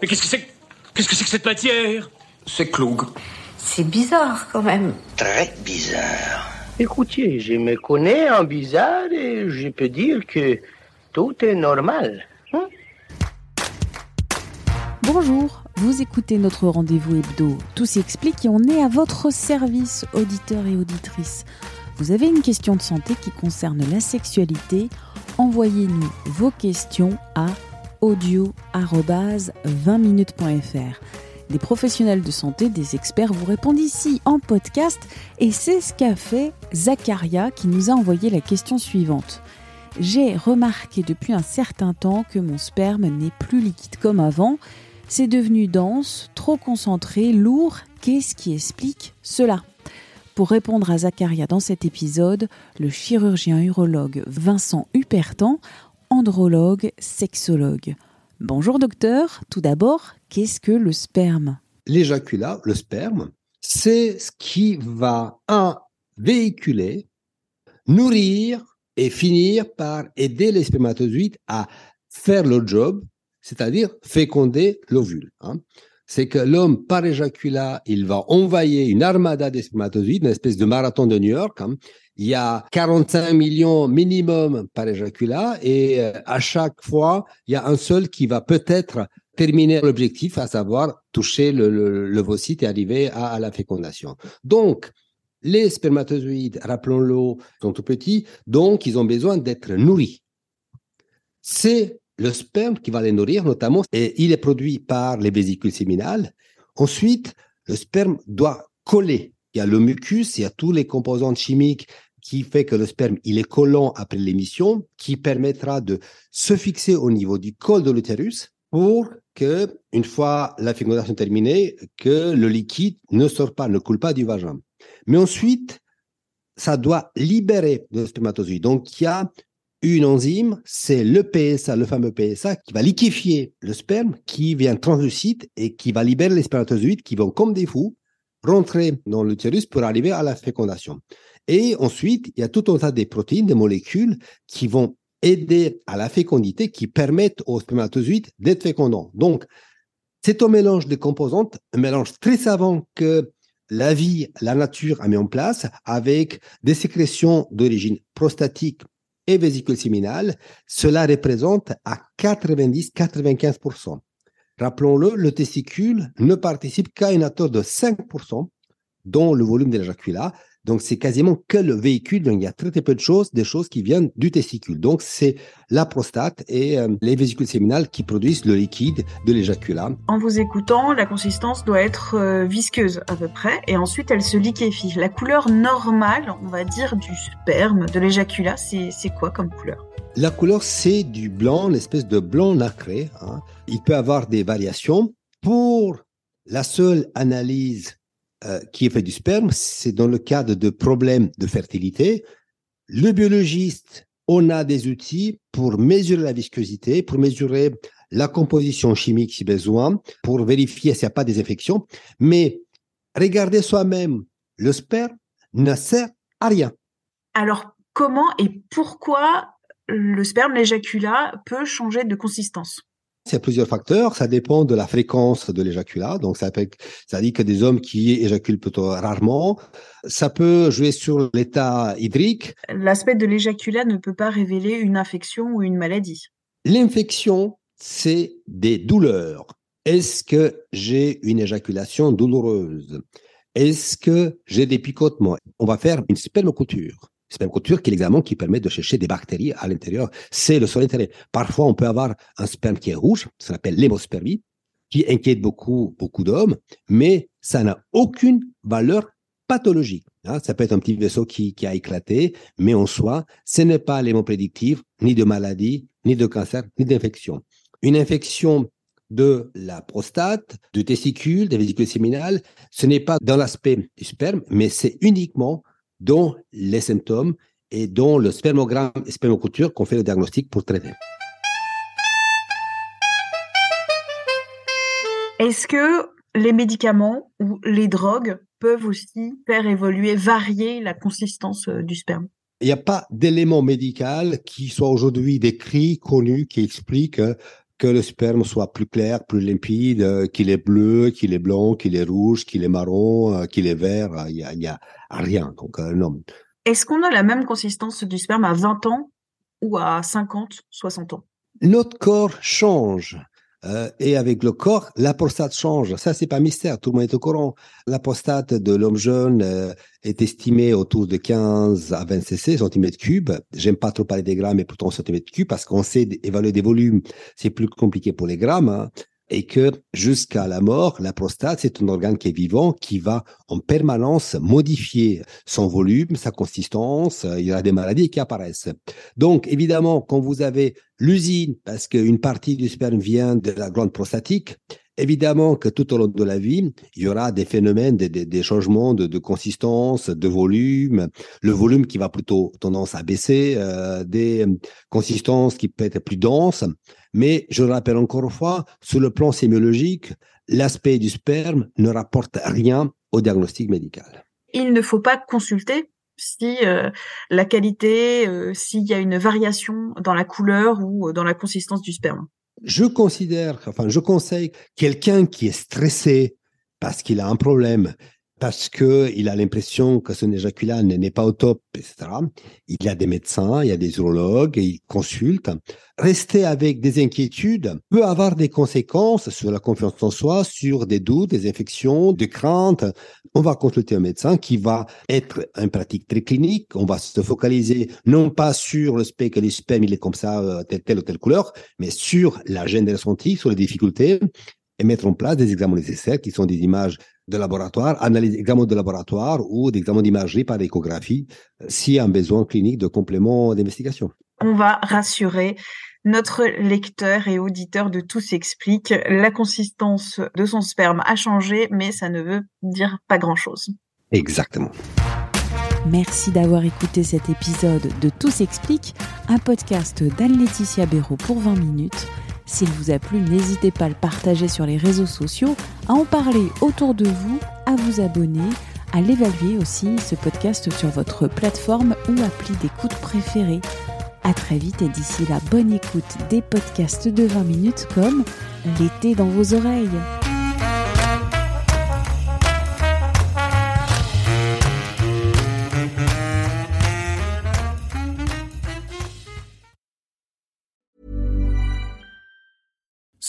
Mais qu'est-ce que c'est Qu'est-ce que c'est que cette matière? C'est Cloug. C'est bizarre quand même. Très bizarre. Écoutez, je me connais en bizarre et je peux dire que tout est normal. hein? Bonjour, vous écoutez notre rendez-vous hebdo. Tout s'explique et on est à votre service, auditeurs et auditrices. Vous avez une question de santé qui concerne la sexualité? Envoyez-nous vos questions à audio-20minutes.fr. Des professionnels de santé, des experts vous répondent ici en podcast et c'est ce qu'a fait Zacharia qui nous a envoyé la question suivante. J'ai remarqué depuis un certain temps que mon sperme n'est plus liquide comme avant. C'est devenu dense, trop concentré, lourd. Qu'est-ce qui explique cela? Pour répondre à Zacharia dans cet épisode, le chirurgien urologue Vincent Hupertan, andrologue, sexologue. Bonjour docteur, tout d'abord, qu'est-ce que le sperme? L'éjaculat, le sperme, c'est ce qui va, un, véhiculer, nourrir et finir par aider les spermatozoïdes à faire le job, c'est-à-dire féconder l'ovule. hein. C'est que l'homme, par éjaculat, il va envoyer une armada des spermatozoïdes, une espèce de marathon de New York. hein. Il y a 45 millions minimum par éjaculat et euh, à chaque fois, il y a un seul qui va peut-être terminer l'objectif, à savoir toucher le, le l'ovocyte et arriver à, à la fécondation. Donc, les spermatozoïdes, rappelons-le, sont tout petits, donc ils ont besoin d'être nourris. C'est le sperme qui va les nourrir, notamment, et il est produit par les vésicules séminales. Ensuite, le sperme doit coller. Il y a le mucus, il y a tous les composantes chimiques qui fait que le sperme, il est collant après l'émission, qui permettra de se fixer au niveau du col de l'utérus pour que, une fois la fécondation terminée, que le liquide ne sort pas, ne coule pas du vagin. Mais ensuite, ça doit libérer le spermatozoïde. Donc, il y a une enzyme, c'est le PSA, le fameux PSA, qui va liquéfier le sperme, qui vient translucide et qui va libérer les spermatozoïdes qui vont, comme des fous, rentrer dans l'utérus pour arriver à la fécondation. Et ensuite, il y a tout un tas de protéines, des molécules qui vont aider à la fécondité, qui permettent aux spermatozoïdes d'être fécondants. Donc, c'est un mélange de composantes, un mélange très savant que la vie, la nature a mis en place avec des sécrétions d'origine prostatique et vésicule séminale. Cela représente à 90-95%. Rappelons-le, le testicule ne participe qu'à une hauteur de 5% dans le volume de l'éjaculat. Donc, c'est quasiment que le véhicule. Donc, il y a très, très peu de choses, des choses qui viennent du testicule. Donc, c'est la prostate et euh, les vésicules séminales qui produisent le liquide de l'éjaculat. En vous écoutant, la consistance doit être euh, visqueuse à peu près, et ensuite elle se liquéfie. La couleur normale, on va dire, du sperme, de l'éjaculat, c'est quoi comme couleur? La couleur, c'est du blanc, une espèce de blanc nacré. hein. Il peut avoir des variations. Pour la seule analyse euh, qui est faite du sperme, c'est dans le cadre de problèmes de fertilité. Le biologiste, on a des outils pour mesurer la viscosité, pour mesurer la composition chimique si besoin, pour vérifier s'il n'y a pas des infections. Mais regarder soi-même le sperme ne sert à rien. Alors, comment et pourquoi le sperme, l'éjaculat, peut changer de consistance? Il y a plusieurs facteurs. Ça dépend de la fréquence de l'éjaculat. Donc, ça, peut, ça dit que des hommes qui éjaculent plutôt rarement. Ça peut jouer sur l'état hydrique. L'aspect de l'éjaculat ne peut pas révéler une infection ou une maladie. L'infection, c'est des douleurs. Est-ce que j'ai une éjaculation douloureuse? Est-ce que j'ai des picotements? On va faire une spermocouture. Spermocouture qui est l'examen qui permet de chercher des bactéries à l'intérieur. C'est le seul intérêt. Parfois, on peut avoir un sperme qui est rouge, ça s'appelle l'hémospermie, qui inquiète beaucoup, beaucoup d'hommes, mais ça n'a aucune valeur pathologique. Hein, ça peut être un petit vaisseau qui, a éclaté, mais en soi, ce n'est pas l'élément ni de maladie, ni de cancer, ni d'infection. Une infection de la prostate, du testicule, des vésicules séminales, ce n'est pas dans l'aspect du sperme, mais c'est uniquement dans les symptômes et dans le spermogramme et spermoculture qu'on fait le diagnostic pour traiter. Est-ce que les médicaments ou les drogues peuvent aussi faire évoluer, varier la consistance euh, du sperme? Il n'y a pas d'élément médical qui soit aujourd'hui décrit, connu, qui explique euh, que le sperme soit plus clair, plus limpide, euh, qu'il est bleu, qu'il est blanc, qu'il est rouge, qu'il est marron, qu'il est vert. Il n'y a, y a, rien. Donc, non. Est-ce qu'on a la même consistance du sperme à 20 ans ou à 50, 60 ans? Notre corps change. Euh, et avec le corps, la prostate change. Ça, c'est pas mystère, tout le monde est au courant. La prostate de l'homme jeune euh, est estimée autour de 15 à 20 cc, centimètres cubes. J'aime pas trop parler des grammes, mais en centimètres cubes, parce qu'on sait évaluer des volumes. C'est plus compliqué pour les grammes. Hein et que jusqu'à la mort, la prostate, c'est un organe qui est vivant, qui va en permanence modifier son volume, sa consistance, il y a des maladies qui apparaissent. Donc, évidemment, quand vous avez l'usine, parce qu'une partie du sperme vient de la glande prostatique, Évidemment que tout au long de la vie, il y aura des phénomènes, des, changements de, consistance, de volume, le volume qui va plutôt tendance à baisser, euh, des consistances qui peuvent être plus denses. Mais je le rappelle encore une fois, sur le plan sémiologique, l'aspect du sperme ne rapporte rien au diagnostic médical. Il ne faut pas consulter si euh, la qualité, euh, s'il y a une variation dans la couleur ou dans la consistance du sperme je considère, enfin, je conseille quelqu'un qui est stressé parce qu'il a un problème, parce que il a l'impression que son éjaculat n'est pas au top, etc. Il y a des médecins, il y a des urologues, et il consulte. Rester avec des inquiétudes peut avoir des conséquences sur la confiance en soi, sur des doutes, des infections, des craintes. On va consulter un médecin qui va être en pratique très clinique. On va se focaliser non pas sur le spectre, le sperme, il est comme ça, euh, telle, ou telle couleur, mais sur la gêne des ressentis, sur les difficultés et mettre en place des examens nécessaires qui sont des images de laboratoire, analyse, examen de laboratoire ou d'examen d'imagerie par échographie euh, s'il y a un besoin clinique de complément d'investigation. On va rassurer notre lecteur et auditeur de Tout s'explique. La consistance de son sperme a changé, mais ça ne veut dire pas grand-chose. Exactement. Merci d'avoir écouté cet épisode de Tout s'explique, un podcast d'Anne-Laetitia Béraud pour 20 minutes. S'il vous a plu, n'hésitez pas à le partager sur les réseaux sociaux, à en parler autour de vous, à vous abonner, à l'évaluer aussi, ce podcast sur votre plateforme ou appli d'écoute préférée. À très vite et d'ici la bonne écoute des podcasts de 20 minutes comme l'été dans vos oreilles.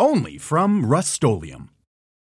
only from Rust